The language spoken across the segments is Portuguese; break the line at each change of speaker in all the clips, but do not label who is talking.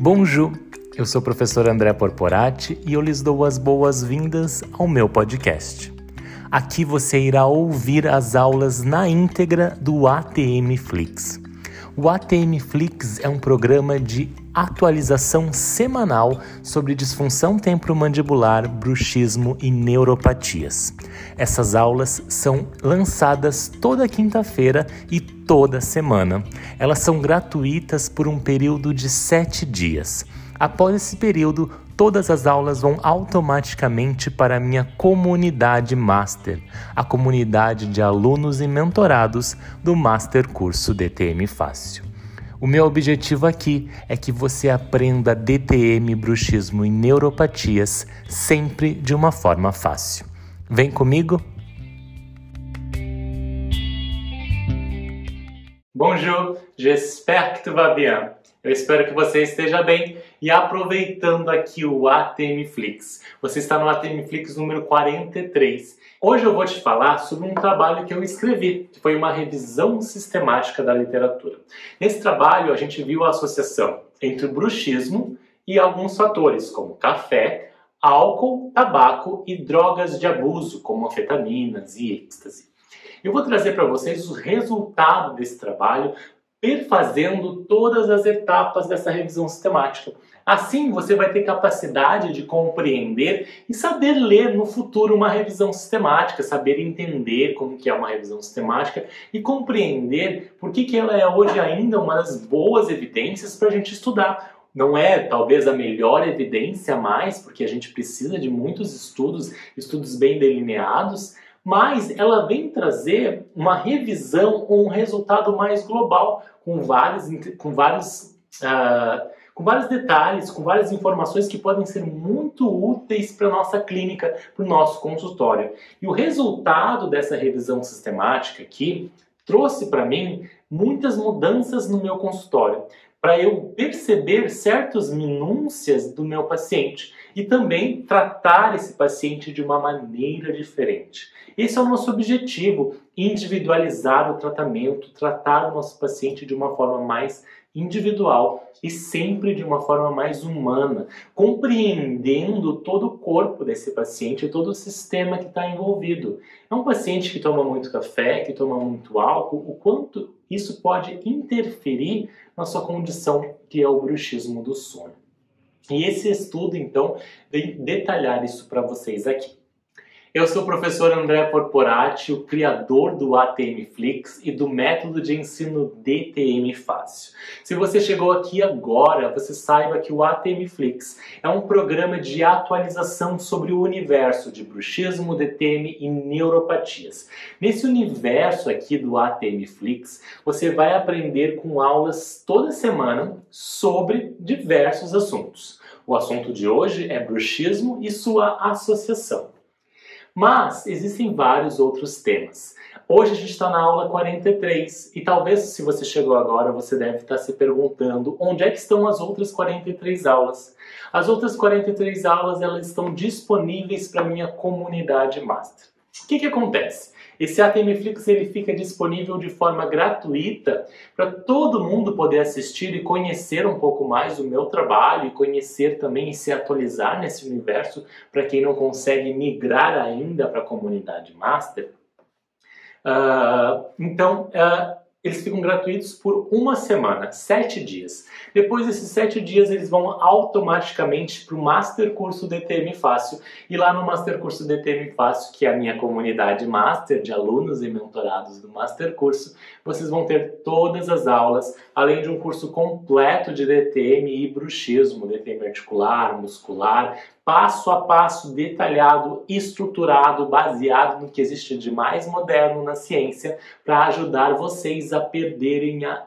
Bonjour, eu sou o professor André Porporati e eu lhes dou as boas-vindas ao meu podcast. Aqui você irá ouvir as aulas na íntegra do ATM Flix. O ATM Flix é um programa de atualização semanal sobre disfunção temporomandibular, bruxismo e neuropatias. Essas aulas são lançadas toda quinta-feira e toda semana. Elas são gratuitas por um período de sete dias. Após esse período, todas as aulas vão automaticamente para a minha comunidade Master, a comunidade de alunos e mentorados do Master Curso DTM Fácil. O meu objetivo aqui é que você aprenda DTM, bruxismo e neuropatias sempre de uma forma fácil. Vem comigo? Bonjour, j'espère que tu vas bien. Eu espero que você esteja bem e aproveitando aqui o ATM Flix. Você está no ATM Flix número 43. Hoje eu vou te falar sobre um trabalho que eu escrevi, que foi uma revisão sistemática da literatura. Nesse trabalho a gente viu a associação entre o bruxismo e alguns fatores, como café, álcool, tabaco e drogas de abuso, como anfetaminas e êxtase. Eu vou trazer para vocês o resultado desse trabalho perfazendo todas as etapas dessa revisão sistemática. Assim, você vai ter capacidade de compreender e saber ler no futuro uma revisão sistemática, saber entender como que é uma revisão sistemática e compreender por que, que ela é hoje ainda uma das boas evidências para a gente estudar. Não é talvez a melhor evidência mais, porque a gente precisa de muitos estudos, estudos bem delineados, mas ela vem trazer uma revisão ou um resultado mais global, com vários, com vários, uh, com vários detalhes, com várias informações que podem ser muito úteis para a nossa clínica, para o nosso consultório. E o resultado dessa revisão sistemática aqui trouxe para mim muitas mudanças no meu consultório, para eu perceber certas minúcias do meu paciente e também tratar esse paciente de uma maneira diferente. Esse é o nosso objetivo, individualizar o tratamento, tratar o nosso paciente de uma forma mais individual e sempre de uma forma mais humana, compreendendo todo o corpo desse paciente, todo o sistema que está envolvido. É um paciente que toma muito café, que toma muito álcool, o quanto isso pode interferir na sua condição, que é o bruxismo do sono. E esse estudo, então, vem detalhar isso para vocês aqui. Eu sou o professor André Porporati, o criador do ATM Flix e do método de ensino DTM Fácil. Se você chegou aqui agora, você saiba que o ATM Flix é um programa de atualização sobre o universo de bruxismo, DTM e neuropatias. Nesse universo aqui do ATM Flix, você vai aprender com aulas toda semana sobre diversos assuntos. O assunto de hoje é bruxismo e sua associação. Mas existem vários outros temas. Hoje a gente está na aula 43 e talvez se você chegou agora você deve estar se perguntando onde é que estão as outras 43 aulas. As outras 43 aulas elas estão disponíveis para minha comunidade master. O que, que acontece? Esse ATMFlix ele fica disponível de forma gratuita para todo mundo poder assistir e conhecer um pouco mais do meu trabalho e conhecer também e se atualizar nesse universo para quem não consegue migrar ainda para a comunidade master. Uh, então, uh, eles ficam gratuitos por uma semana, sete dias. Depois desses sete dias, eles vão automaticamente para o Master Curso DTM Fácil. E lá no Master Curso DTM Fácil, que é a minha comunidade Master de alunos e mentorados do Master Curso, vocês vão ter todas as aulas, além de um curso completo de DTM e bruxismo, DTM articular, muscular, passo a passo, detalhado, estruturado, baseado no que existe de mais moderno na ciência, para ajudar vocês a perderem a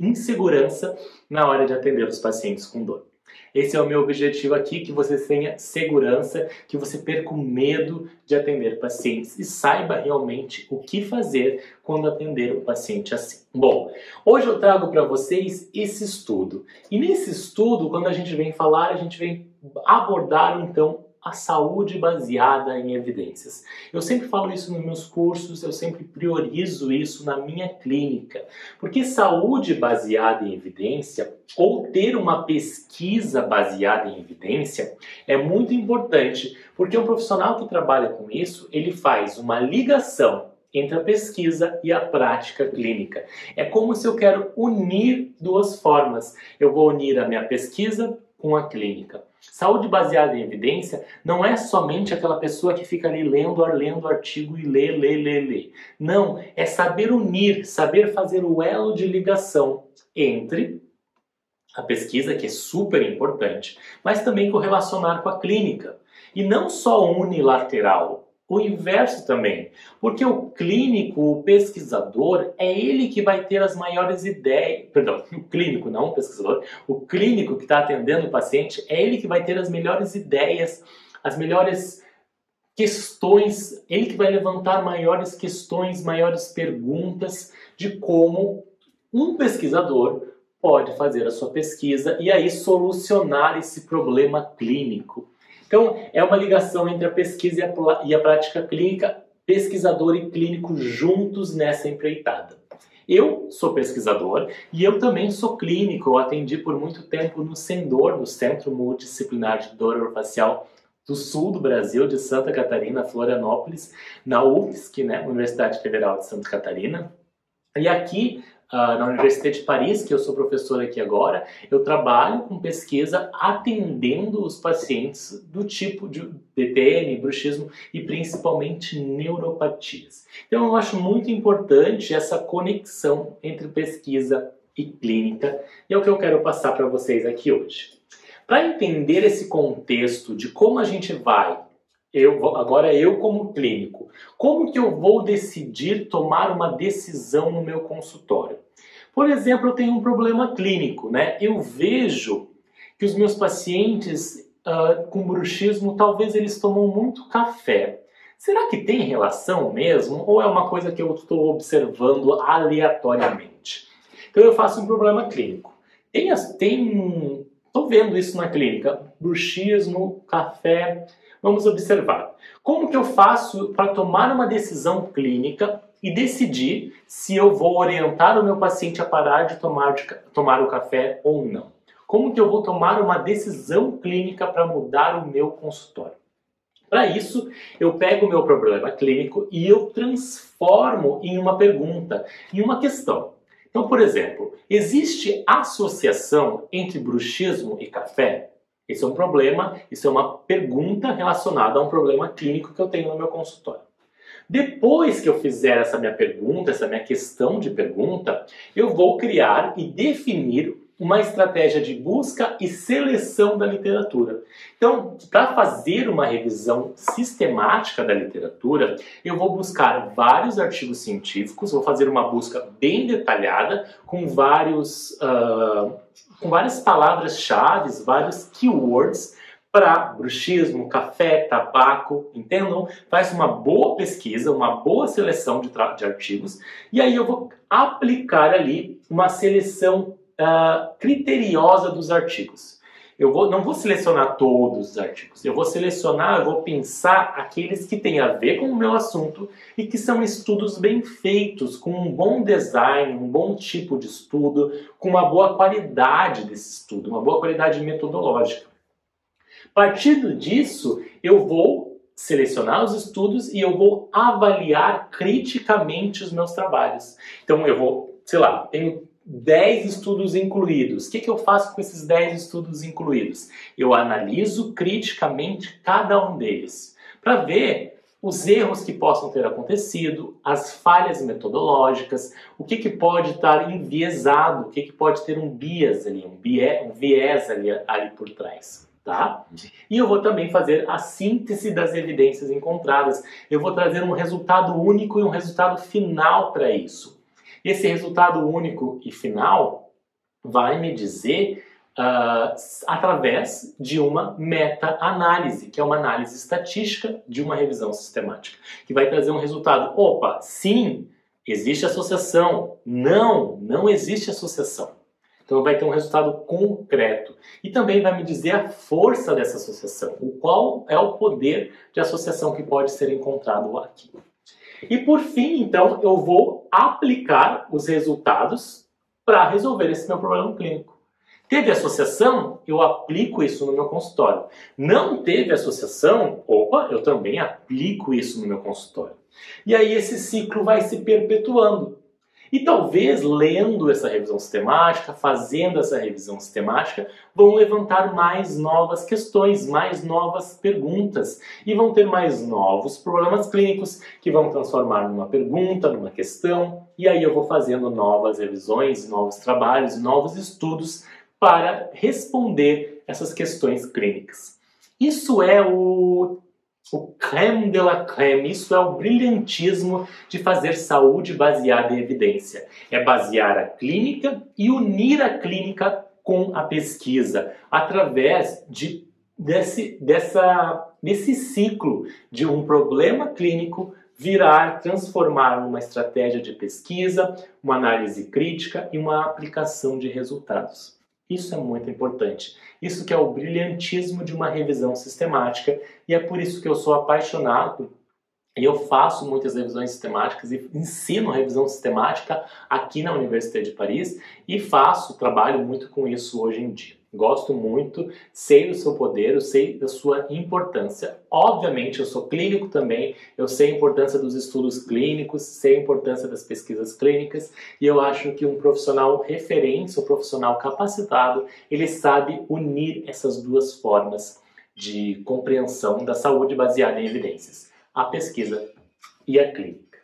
insegurança na hora de atender os pacientes com dor. Esse é o meu objetivo aqui, que você tenha segurança, que você perca o medo de atender pacientes e saiba realmente o que fazer quando atender um paciente assim. Bom, hoje eu trago para vocês esse estudo. E nesse estudo, quando a gente vem falar, a gente vem abordar então a saúde baseada em evidências. Eu sempre falo isso nos meus cursos, eu sempre priorizo isso na minha clínica, porque saúde baseada em evidência ou ter uma pesquisa baseada em evidência é muito importante, porque um profissional que trabalha com isso, ele faz uma ligação entre a pesquisa e a prática clínica. É como se eu quero unir duas formas. Eu vou unir a minha pesquisa com a clínica. Saúde baseada em evidência não é somente aquela pessoa que fica ali lendo, lendo artigo e lê, lê, lê, lê. Não, é saber unir, saber fazer o elo de ligação entre a pesquisa, que é super importante, mas também correlacionar com a clínica. E não só unilateral, o inverso também, porque o clínico, o pesquisador, é ele que vai ter as maiores ideias, perdão, o clínico, não o pesquisador, o clínico que está atendendo o paciente, é ele que vai ter as melhores ideias, as melhores questões, ele que vai levantar maiores questões, maiores perguntas de como um pesquisador pode fazer a sua pesquisa e aí solucionar esse problema clínico. Então, é uma ligação entre a pesquisa e a, prática clínica, pesquisador e clínico juntos nessa empreitada. Eu sou pesquisador e eu também sou clínico. Eu atendi por muito tempo no SENDOR, no Centro Multidisciplinar de Dor Orofacial do sul do Brasil, de Santa Catarina, Florianópolis, na UFSC, né, Universidade Federal de Santa Catarina. E aqui uh, na Universidade de Paris, que eu sou professor aqui agora, eu trabalho com pesquisa atendendo os pacientes do tipo de DTM, bruxismo e principalmente neuropatias. Então eu acho muito importante essa conexão entre pesquisa e clínica, e é o que eu quero passar para vocês aqui hoje. Para entender esse contexto de como a gente vai eu agora eu como clínico, como que eu vou decidir tomar uma decisão no meu consultório? Por exemplo, eu tenho um problema clínico, né? Eu vejo que os meus pacientes uh, com bruxismo talvez eles tomam muito café. Será que tem relação mesmo ou é uma coisa que eu estou observando aleatoriamente? Então eu faço um problema clínico. Tem, tem, estou vendo isso na clínica, bruxismo, café, Vamos observar. Como que eu faço para tomar uma decisão clínica e decidir se eu vou orientar o meu paciente a parar de tomar, de, tomar o café ou não? Como que eu vou tomar uma decisão clínica para mudar o meu consultório? Para isso, eu pego o meu problema clínico e eu transformo em uma pergunta, em uma questão. Então, por exemplo, existe associação entre bruxismo e café? Esse é um problema, isso é uma pergunta relacionada a um problema clínico que eu tenho no meu consultório. Depois que eu fizer essa minha pergunta, essa minha questão de pergunta, eu vou criar e definir uma estratégia de busca e seleção da literatura. Então, para fazer uma revisão sistemática da literatura, eu vou buscar vários artigos científicos, vou fazer uma busca bem detalhada com vários uh, com várias palavras-chave, vários keywords para bruxismo, café, tabaco, entendam? Faz uma boa pesquisa, uma boa seleção de, de artigos e aí eu vou aplicar ali uma seleção uh, criteriosa dos artigos. Eu vou, não vou selecionar todos os artigos, eu vou selecionar, eu vou pensar aqueles que têm a ver com o meu assunto e que são estudos bem feitos, com um bom design, um bom tipo de estudo, com uma boa qualidade desse estudo, uma boa qualidade metodológica. Partindo disso, eu vou selecionar os estudos e eu vou avaliar criticamente os meus trabalhos. Então eu vou, sei lá, tenho 10 estudos incluídos. O que, que eu faço com esses 10 estudos incluídos? Eu analiso criticamente cada um deles para ver os erros que possam ter acontecido, as falhas metodológicas, o que, que pode estar enviesado, o que, que pode ter um bias ali, um, bié, um viés ali, ali por trás. Tá? E eu vou também fazer a síntese das evidências encontradas. Eu vou trazer um resultado único e um resultado final para isso. Esse resultado único e final vai me dizer uh, através de uma meta-análise, que é uma análise estatística de uma revisão sistemática, que vai trazer um resultado. Opa, sim, existe associação. Não, não existe associação. Então vai ter um resultado concreto. E também vai me dizer a força dessa associação, o qual é o poder de associação que pode ser encontrado aqui. E por fim, então, eu vou aplicar os resultados para resolver esse meu problema clínico. Teve associação? Eu aplico isso no meu consultório. Não teve associação? Opa, eu também aplico isso no meu consultório. E aí esse ciclo vai se perpetuando. E talvez lendo essa revisão sistemática, fazendo essa revisão sistemática, vão levantar mais novas questões, mais novas perguntas e vão ter mais novos problemas clínicos que vão transformar numa pergunta, numa questão, e aí eu vou fazendo novas revisões, novos trabalhos, novos estudos para responder essas questões clínicas. Isso é o o creme de la creme, isso é o brilhantismo de fazer saúde baseada em evidência. É basear a clínica e unir a clínica com a pesquisa através de, desse, dessa, desse ciclo de um problema clínico virar, transformar numa estratégia de pesquisa, uma análise crítica e uma aplicação de resultados. Isso é muito importante. Isso que é o brilhantismo de uma revisão sistemática e é por isso que eu sou apaixonado e eu faço muitas revisões sistemáticas e ensino revisão sistemática aqui na Universidade de Paris e faço, trabalho muito com isso hoje em dia. Gosto muito, sei do seu poder, eu sei da sua importância. Obviamente, eu sou clínico também, eu sei a importância dos estudos clínicos, sei a importância das pesquisas clínicas e eu acho que um profissional referência, um profissional capacitado, ele sabe unir essas duas formas de compreensão da saúde baseada em evidências, a pesquisa e a clínica.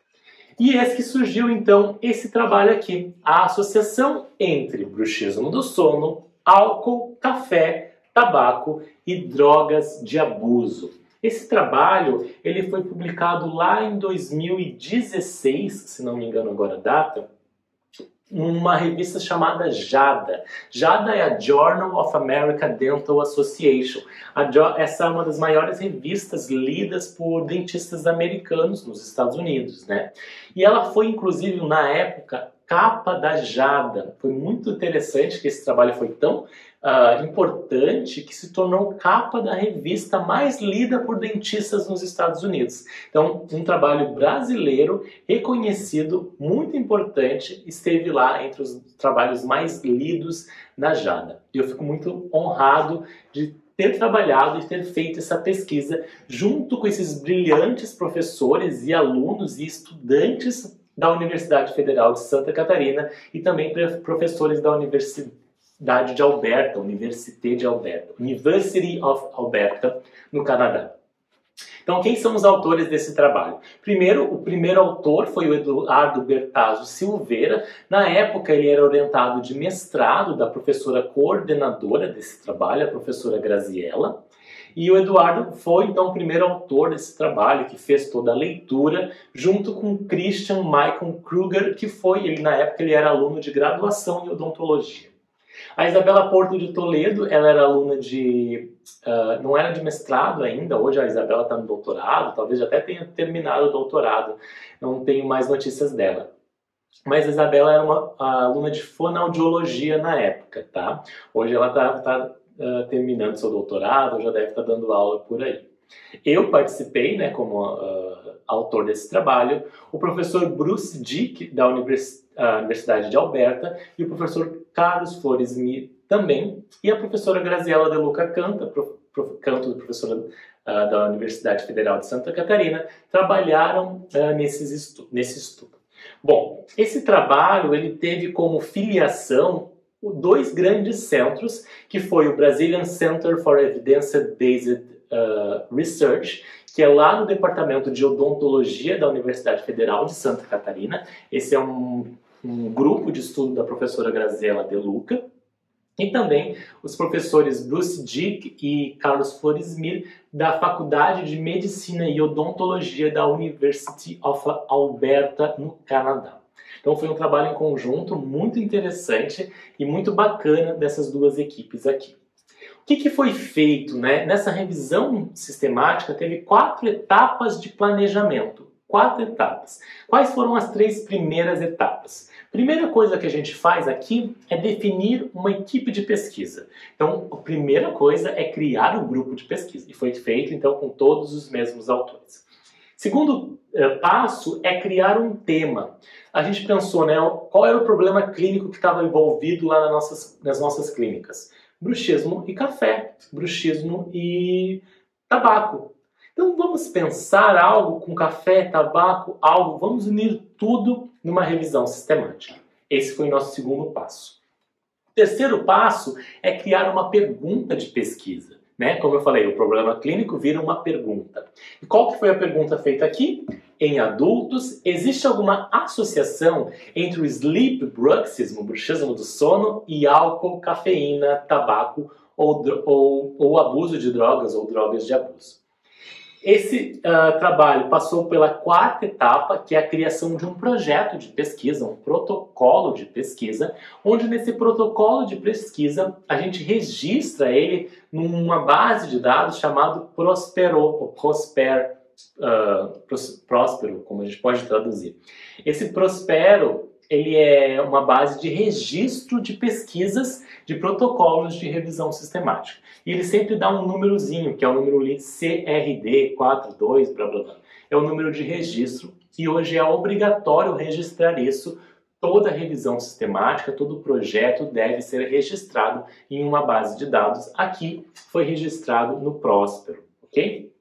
E é que surgiu então esse trabalho aqui, a associação entre bruxismo do sono álcool, café, tabaco e drogas de abuso. Esse trabalho ele foi publicado lá em 2016, se não me engano agora a data, numa revista chamada JADA. JADA é a Journal of American Dental Association. essa é uma das maiores revistas lidas por dentistas americanos nos Estados Unidos, né? E ela foi, inclusive, na época, capa da Jada. Foi muito interessante que esse trabalho foi tão uh, importante que se tornou capa da revista mais lida por dentistas nos Estados Unidos. Então, um trabalho brasileiro reconhecido, muito importante, esteve lá entre os trabalhos mais lidos na Jada. E eu fico muito honrado de ter trabalhado e ter feito essa pesquisa junto com esses brilhantes professores e alunos e estudantes da Universidade Federal de Santa Catarina e também professores da Universidade de Alberta, Université de Alberta, University of Alberta, no Canadá. Então, quem são os autores desse trabalho? Primeiro, o primeiro autor foi o Eduardo Bertazzo Silveira. Na época, ele era orientado de mestrado da professora coordenadora desse trabalho, a professora Graziella. E o Eduardo foi então o primeiro autor desse trabalho, que fez toda a leitura, junto com Christian Michael Kruger, que foi, ele na época ele era aluno de graduação em odontologia. A Isabela Porto de Toledo, ela era aluna de. Uh, não era de mestrado ainda, hoje a Isabela está no doutorado, talvez até tenha terminado o doutorado, não tenho mais notícias dela. Mas a Isabela era uma aluna de fonoaudiologia na época, tá? Hoje ela está tá uh, terminando seu doutorado, já deve estar tá dando aula por aí. Eu participei, né, como uh, autor desse trabalho, o professor Bruce Dick, da Univers uh, Universidade de Alberta, e o professor Carlos Flores Mi também, e a professora Graziela De Luca Canta, prof, prof, canto professora uh, da Universidade Federal de Santa Catarina, trabalharam nesses estu nesse estudo. Bom, esse trabalho ele teve como filiação dois grandes centros, que foi o Brazilian Center for Evidence-Based uh, Research, que é lá no Departamento de Odontologia da Universidade Federal de Santa Catarina. Esse é um, um grupo de estudo da professora Graziela De Luca. E também os professores Bruce Dick e Carlos Floresmir, da Faculdade de Medicina e Odontologia da University of Alberta, no Canadá. Então foi um trabalho em conjunto muito interessante e muito bacana dessas duas equipes aqui. O que, que foi feito? Né? Nessa revisão sistemática teve quatro etapas de planejamento. Quatro etapas. Quais foram as três primeiras etapas? Primeira coisa que a gente faz aqui é definir uma equipe de pesquisa. Então, a primeira coisa é criar um grupo de pesquisa, e foi feito então com todos os mesmos autores. Segundo eh, passo é criar um tema. A gente pensou, né, qual era o problema clínico que estava envolvido lá nas nossas, nas nossas clínicas? Bruxismo e café, bruxismo e tabaco. Então vamos pensar algo com café, tabaco, algo, vamos unir tudo numa revisão sistemática. Esse foi o nosso segundo passo. O terceiro passo é criar uma pergunta de pesquisa. Né? Como eu falei, o problema clínico vira uma pergunta. E qual que foi a pergunta feita aqui? Em adultos, existe alguma associação entre o sleep bruxismo, bruxismo do sono, e álcool, cafeína, tabaco ou, ou, ou abuso de drogas ou drogas de abuso? Esse uh, trabalho passou pela quarta etapa, que é a criação de um projeto de pesquisa, um protocolo de pesquisa, onde nesse protocolo de pesquisa a gente registra ele numa base de dados chamado Prospero, ou Prosper, uh, Próspero, como a gente pode traduzir. Esse Prospero ele é uma base de registro de pesquisas de protocolos de revisão sistemática. E ele sempre dá um númerozinho, que é o número CRD 42, blá blá blá. É o número de registro e hoje é obrigatório registrar isso. Toda revisão sistemática, todo projeto deve ser registrado em uma base de dados. Aqui foi registrado no Próspero, ok?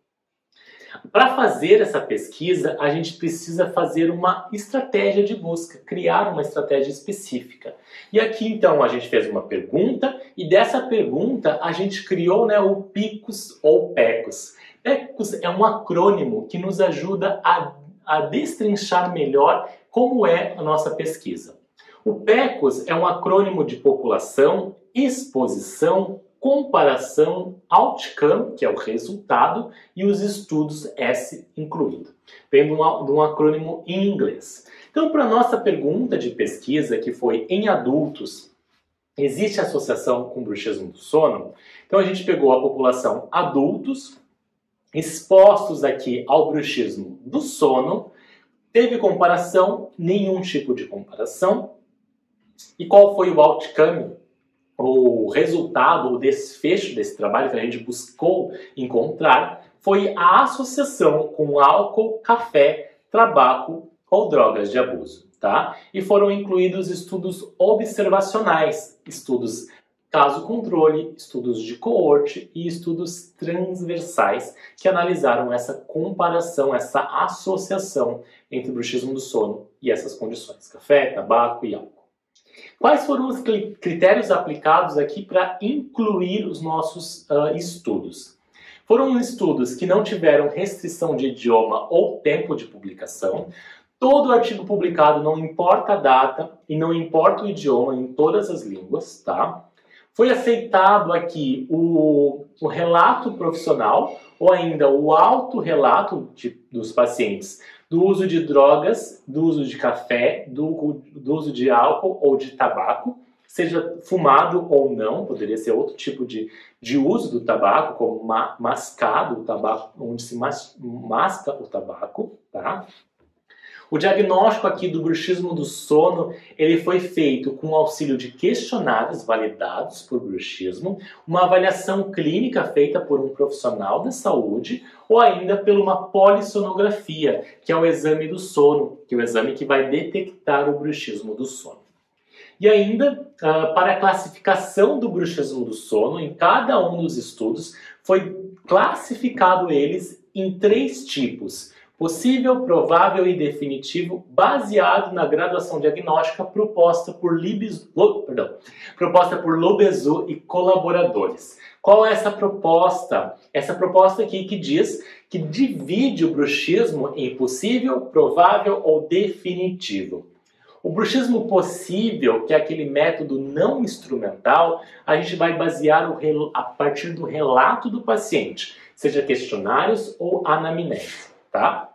Para fazer essa pesquisa, a gente precisa fazer uma estratégia de busca, criar uma estratégia específica. E aqui então a gente fez uma pergunta e dessa pergunta a gente criou né, o PICOS ou PECOS. PECOS é um acrônimo que nos ajuda a, a destrinchar melhor como é a nossa pesquisa. O PECOS é um acrônimo de população, exposição, comparação outcome, que é o resultado, e os estudos S incluído. Vem de um, de um acrônimo em inglês. Então, para a nossa pergunta de pesquisa, que foi em adultos, existe associação com bruxismo do sono? Então, a gente pegou a população adultos, expostos aqui ao bruxismo do sono, teve comparação, nenhum tipo de comparação. E qual foi o outcome o resultado, o desfecho desse trabalho que a gente buscou encontrar foi a associação com álcool, café, tabaco ou drogas de abuso, tá? E foram incluídos estudos observacionais, estudos caso controle, estudos de coorte e estudos transversais que analisaram essa comparação, essa associação entre bruxismo do sono e essas condições, café, tabaco e álcool. Quais foram os critérios aplicados aqui para incluir os nossos uh, estudos? Foram estudos que não tiveram restrição de idioma ou tempo de publicação. Todo artigo publicado, não importa a data e não importa o idioma, em todas as línguas, tá? Foi aceitado aqui o, o relato profissional ou ainda o autorrelato dos pacientes do uso de drogas, do uso de café, do, do uso de álcool ou de tabaco, seja fumado ou não, poderia ser outro tipo de, de uso do tabaco, como ma, mascado o tabaco, onde se mas, masca o tabaco, tá? O diagnóstico aqui do bruxismo do sono, ele foi feito com auxílio de questionários validados por bruxismo, uma avaliação clínica feita por um profissional da saúde ou ainda por uma polissonografia, que é o exame do sono, que é o exame que vai detectar o bruxismo do sono. E ainda, uh, para a classificação do bruxismo do sono, em cada um dos estudos foi classificado eles em três tipos possível, provável e definitivo, baseado na graduação diagnóstica proposta por, Libes, perdão, proposta por Lobezu e colaboradores. Qual é essa proposta? Essa proposta aqui que diz que divide o bruxismo em possível, provável ou definitivo. O bruxismo possível, que é aquele método não instrumental, a gente vai basear o, a partir do relato do paciente, seja questionários ou anamnese tá?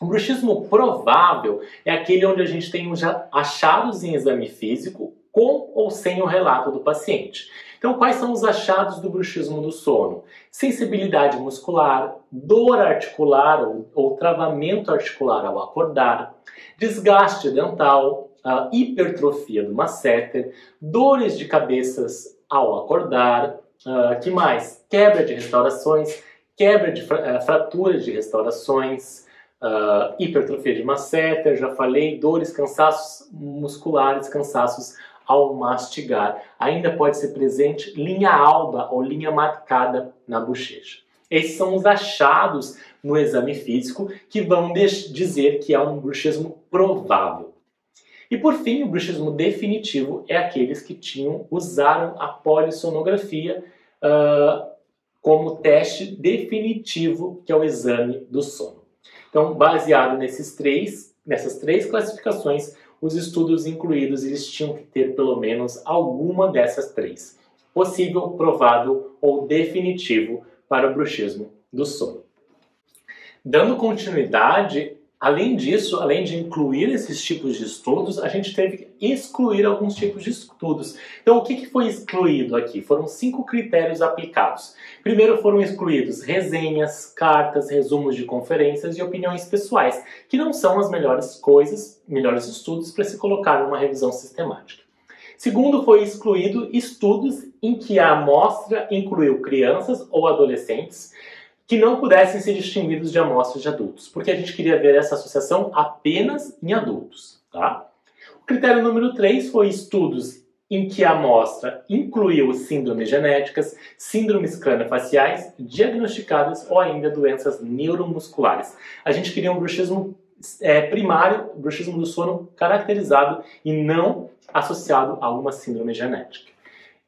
O bruxismo provável é aquele onde a gente tem achados em exame físico com ou sem o relato do paciente. Então, quais são os achados do bruxismo do sono? Sensibilidade muscular, dor articular ou, ou travamento articular ao acordar, desgaste dental, hipertrofia do masseter, dores de cabeças ao acordar, uh, que mais? Quebra de restaurações, quebra de uh, fraturas de restaurações, uh, hipertrofia de masseter, já falei, dores, cansaços musculares, cansaços ao mastigar. Ainda pode ser presente linha alba ou linha marcada na bochecha. Esses são os achados no exame físico que vão dizer que é um bruxismo provável. E por fim, o bruxismo definitivo é aqueles que tinham usaram a polissonografia uh, como teste definitivo, que é o exame do sono. Então, baseado nesses três, nessas três classificações, os estudos incluídos eles tinham que ter pelo menos alguma dessas três: possível, provável ou definitivo para o bruxismo do sono. Dando continuidade, Além disso, além de incluir esses tipos de estudos, a gente teve que excluir alguns tipos de estudos. Então, o que foi excluído aqui? Foram cinco critérios aplicados. Primeiro foram excluídos resenhas, cartas, resumos de conferências e opiniões pessoais, que não são as melhores coisas, melhores estudos para se colocar numa revisão sistemática. Segundo, foi excluído estudos em que a amostra incluiu crianças ou adolescentes que não pudessem ser distinguidos de amostras de adultos, porque a gente queria ver essa associação apenas em adultos. Tá? O critério número 3 foi estudos em que a amostra incluiu síndromes genéticas, síndromes craniofaciais diagnosticadas ou ainda doenças neuromusculares. A gente queria um bruxismo é, primário, bruxismo do sono caracterizado e não associado a alguma síndrome genética.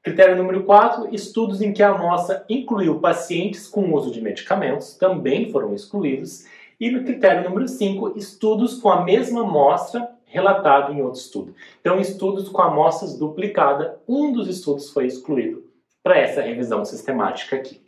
Critério número 4, estudos em que a amostra incluiu pacientes com uso de medicamentos, também foram excluídos. E no critério número 5, estudos com a mesma amostra relatado em outro estudo. Então, estudos com amostras duplicada, um dos estudos foi excluído para essa revisão sistemática aqui.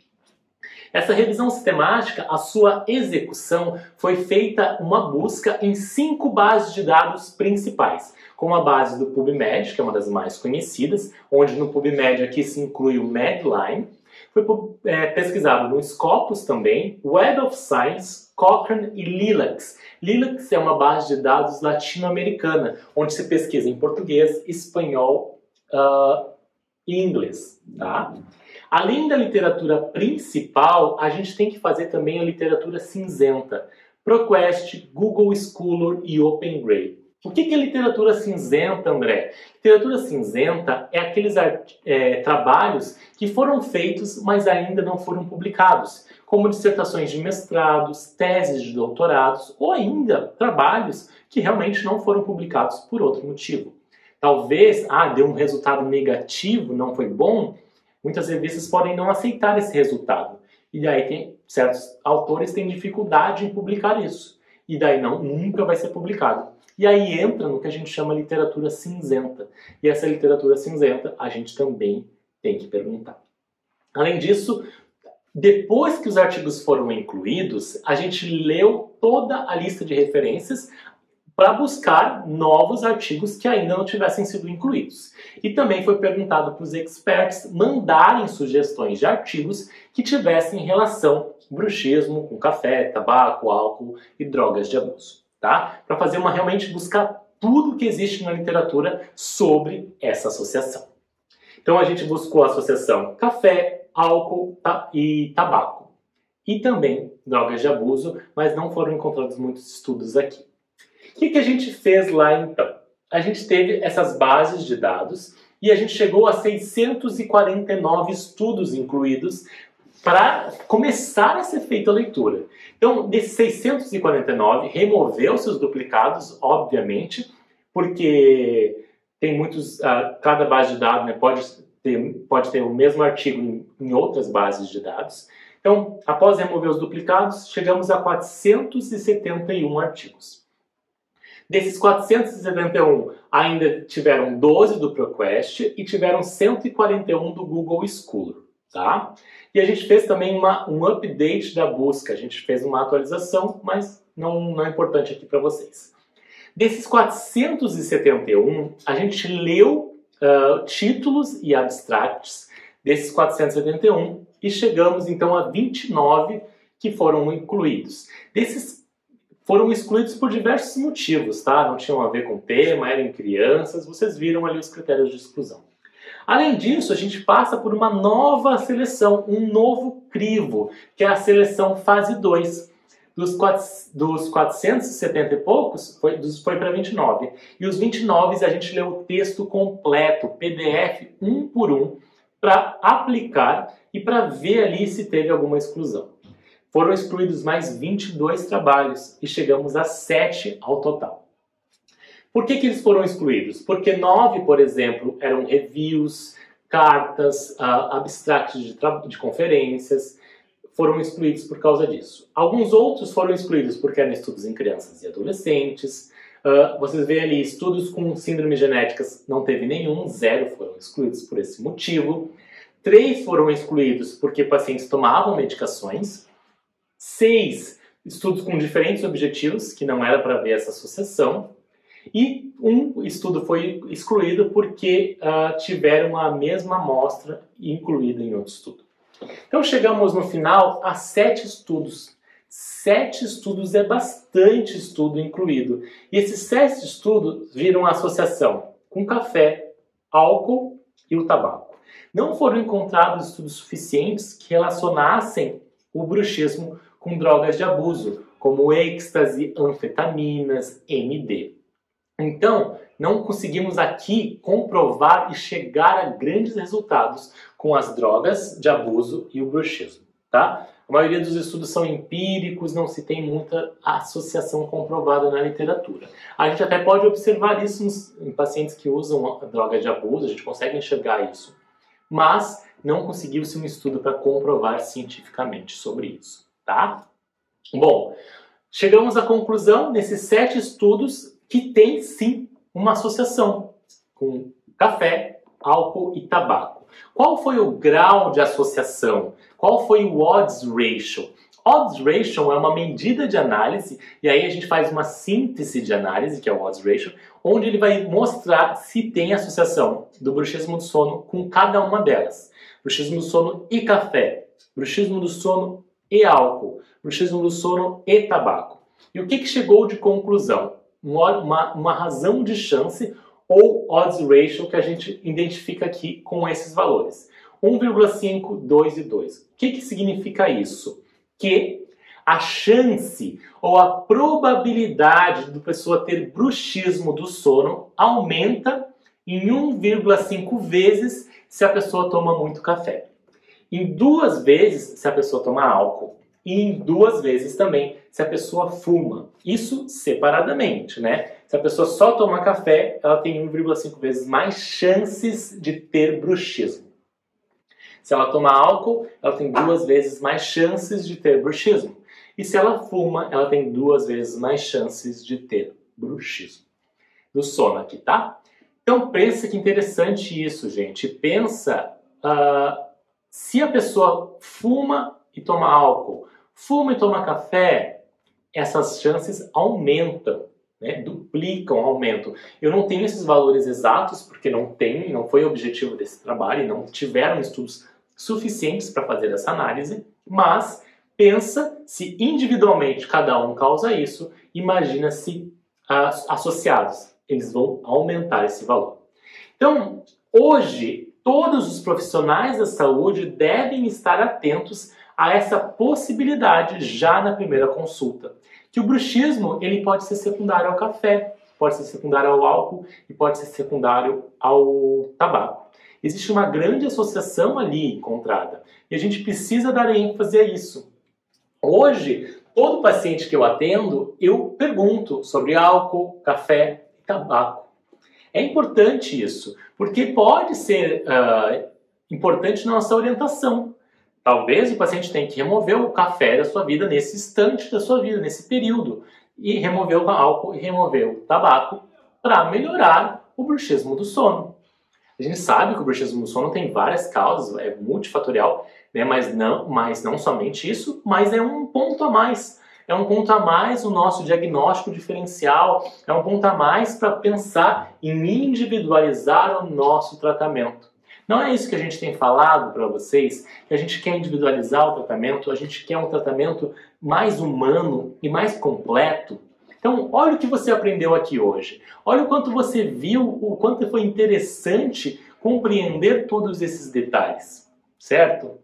Essa revisão sistemática, a sua execução foi feita uma busca em cinco bases de dados principais com a base do PubMed, que é uma das mais conhecidas, onde no PubMed aqui se inclui o Medline. Foi é, pesquisado no Scopus também, Web of Science, Cochrane e Lilacs. Lilacs é uma base de dados latino-americana, onde se pesquisa em português, espanhol uh, e inglês. Tá? Além da literatura principal, a gente tem que fazer também a literatura cinzenta. ProQuest, Google Scholar e OpenGrade. O que é literatura cinzenta, André? Literatura cinzenta é aqueles é, trabalhos que foram feitos, mas ainda não foram publicados, como dissertações de mestrados, teses de doutorados ou ainda trabalhos que realmente não foram publicados por outro motivo. Talvez, ah, deu um resultado negativo, não foi bom. Muitas revistas podem não aceitar esse resultado. E daí tem, certos autores têm dificuldade em publicar isso. E daí não, nunca vai ser publicado. E aí entra no que a gente chama literatura cinzenta. E essa literatura cinzenta a gente também tem que perguntar. Além disso, depois que os artigos foram incluídos, a gente leu toda a lista de referências para buscar novos artigos que ainda não tivessem sido incluídos. E também foi perguntado para os experts mandarem sugestões de artigos que tivessem relação bruxismo com café, tabaco, álcool e drogas de abuso tá? Para fazer uma realmente buscar tudo que existe na literatura sobre essa associação. Então a gente buscou a associação café, álcool e tabaco. E também drogas de abuso, mas não foram encontrados muitos estudos aqui. O que, que a gente fez lá então? A gente teve essas bases de dados e a gente chegou a 649 estudos incluídos para começar a ser feita a leitura. Então, desses 649, removeu-se os duplicados, obviamente, porque tem muitos, uh, cada base de dados né, pode, ter, pode ter o mesmo artigo em, em outras bases de dados. Então, após remover os duplicados, chegamos a 471 artigos. Desses 471, ainda tiveram 12 do ProQuest e tiveram 141 do Google Scholar tá? E a gente fez também uma, um update da busca, a gente fez uma atualização, mas não, não é importante aqui para vocês. Desses 471, a gente leu uh, títulos e abstracts desses 471 e chegamos então a 29 que foram incluídos. Desses foram excluídos por diversos motivos, tá? Não tinham a ver com o tema, eram crianças, vocês viram ali os critérios de exclusão. Além disso, a gente passa por uma nova seleção, um novo crivo, que é a seleção fase 2. Dos, dos 470 e poucos, foi, foi para 29. E os 29 a gente leu o texto completo, PDF, um por um, para aplicar e para ver ali se teve alguma exclusão. Foram excluídos mais 22 trabalhos e chegamos a 7 ao total. Por que, que eles foram excluídos? Porque nove, por exemplo, eram reviews, cartas, uh, abstracts de, de conferências, foram excluídos por causa disso. Alguns outros foram excluídos porque eram estudos em crianças e adolescentes. Uh, vocês veem ali, estudos com síndromes genéticas, não teve nenhum, zero foram excluídos por esse motivo. Três foram excluídos porque pacientes tomavam medicações. Seis, estudos com diferentes objetivos, que não era para ver essa associação. E um estudo foi excluído porque uh, tiveram a mesma amostra incluída em outro estudo. Então chegamos no final a sete estudos. Sete estudos é bastante estudo incluído. E esses sete estudos viram associação com café, álcool e o tabaco. Não foram encontrados estudos suficientes que relacionassem o bruxismo com drogas de abuso, como êxtase, anfetaminas, MD. Então, não conseguimos aqui comprovar e chegar a grandes resultados com as drogas de abuso e o bruxismo, tá? A maioria dos estudos são empíricos, não se tem muita associação comprovada na literatura. A gente até pode observar isso em pacientes que usam droga de abuso, a gente consegue enxergar isso, mas não conseguiu-se um estudo para comprovar cientificamente sobre isso, tá? Bom, chegamos à conclusão nesses sete estudos que tem sim uma associação com café, álcool e tabaco. Qual foi o grau de associação? Qual foi o odds ratio? Odds ratio é uma medida de análise e aí a gente faz uma síntese de análise, que é o odds ratio, onde ele vai mostrar se tem associação do bruxismo do sono com cada uma delas. Bruxismo do sono e café, bruxismo do sono e álcool, bruxismo do sono e tabaco. E o que, que chegou de conclusão? uma, uma razão de chance ou odds ratio que a gente identifica aqui com esses valores. 1,5, 2 e 2. O que, que significa isso? Que a chance ou a probabilidade do pessoa ter bruxismo do sono aumenta em 1,5 vezes se a pessoa toma muito café. Em duas vezes se a pessoa toma álcool e em duas vezes também se a pessoa fuma. Isso separadamente, né? Se a pessoa só toma café, ela tem 1,5 vezes mais chances de ter bruxismo. Se ela toma álcool, ela tem duas vezes mais chances de ter bruxismo. E se ela fuma, ela tem duas vezes mais chances de ter bruxismo. Do sono aqui, tá? Então pensa que interessante isso, gente. Pensa uh, se a pessoa fuma e toma álcool, fuma e toma café, essas chances aumentam, né? duplicam, aumentam. Eu não tenho esses valores exatos, porque não tem, não foi o objetivo desse trabalho, não tiveram estudos suficientes para fazer essa análise, mas pensa se individualmente cada um causa isso, imagina se associados, eles vão aumentar esse valor. Então, hoje, todos os profissionais da saúde devem estar atentos a essa possibilidade já na primeira consulta, que o bruxismo ele pode ser secundário ao café, pode ser secundário ao álcool e pode ser secundário ao tabaco. Existe uma grande associação ali encontrada e a gente precisa dar ênfase a isso. Hoje, todo paciente que eu atendo, eu pergunto sobre álcool, café e tabaco. É importante isso, porque pode ser uh, importante na nossa orientação. Talvez o paciente tenha que remover o café da sua vida nesse instante da sua vida, nesse período, e remover o álcool e remover o tabaco para melhorar o bruxismo do sono. A gente sabe que o bruxismo do sono tem várias causas, é multifatorial, né? mas, não, mas não somente isso, mas é um ponto a mais. É um ponto a mais o nosso diagnóstico diferencial, é um ponto a mais para pensar em individualizar o nosso tratamento. Não é isso que a gente tem falado para vocês, que a gente quer individualizar o tratamento, a gente quer um tratamento mais humano e mais completo. Então, olha o que você aprendeu aqui hoje. Olha o quanto você viu, o quanto foi interessante compreender todos esses detalhes, certo?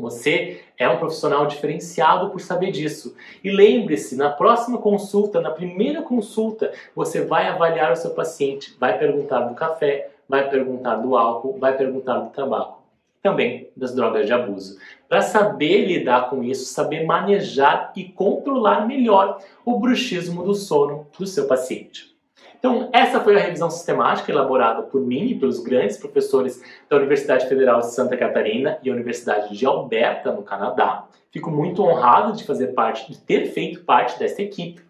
Você é um profissional diferenciado por saber disso. E lembre-se, na próxima consulta, na primeira consulta, você vai avaliar o seu paciente, vai perguntar do café, vai perguntar do álcool, vai perguntar do tabaco, também das drogas de abuso, para saber lidar com isso, saber manejar e controlar melhor o bruxismo do sono do seu paciente. Então, essa foi a revisão sistemática elaborada por mim e pelos grandes professores da Universidade Federal de Santa Catarina e a Universidade de Alberta, no Canadá. Fico muito honrado de fazer parte, de ter feito parte dessa equipe.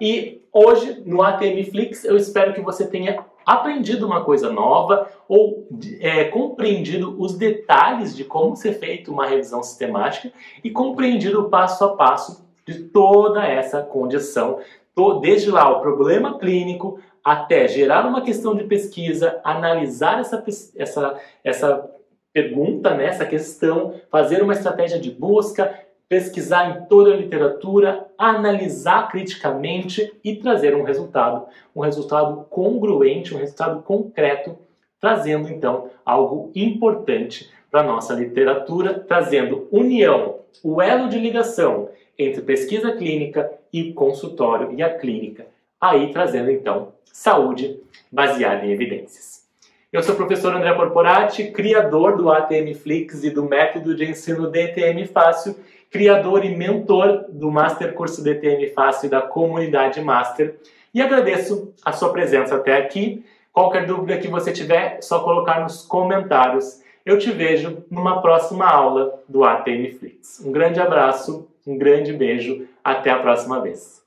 E hoje, no ATM Flix, eu espero que você tenha aprendido uma coisa nova ou é, compreendido os detalhes de como ser feito uma revisão sistemática e compreendido o passo a passo de toda essa condição desde lá o problema clínico até gerar uma questão de pesquisa, analisar essa, essa, essa pergunta, né, essa questão, fazer uma estratégia de busca, pesquisar em toda a literatura, analisar criticamente e trazer um resultado, um resultado congruente, um resultado concreto, trazendo então algo importante para a nossa literatura, trazendo união, o elo de ligação entre pesquisa clínica e consultório e a clínica, aí trazendo então saúde baseada em evidências. Eu sou o professor André Porporati, criador do ATM Flix e do método de ensino DTM Fácil, criador e mentor do Master Curso DTM Fácil e da comunidade Master. E agradeço a sua presença até aqui. Qualquer dúvida que você tiver, é só colocar nos comentários. Eu te vejo numa próxima aula do ATM Flix. Um grande abraço um grande beijo, até a próxima vez.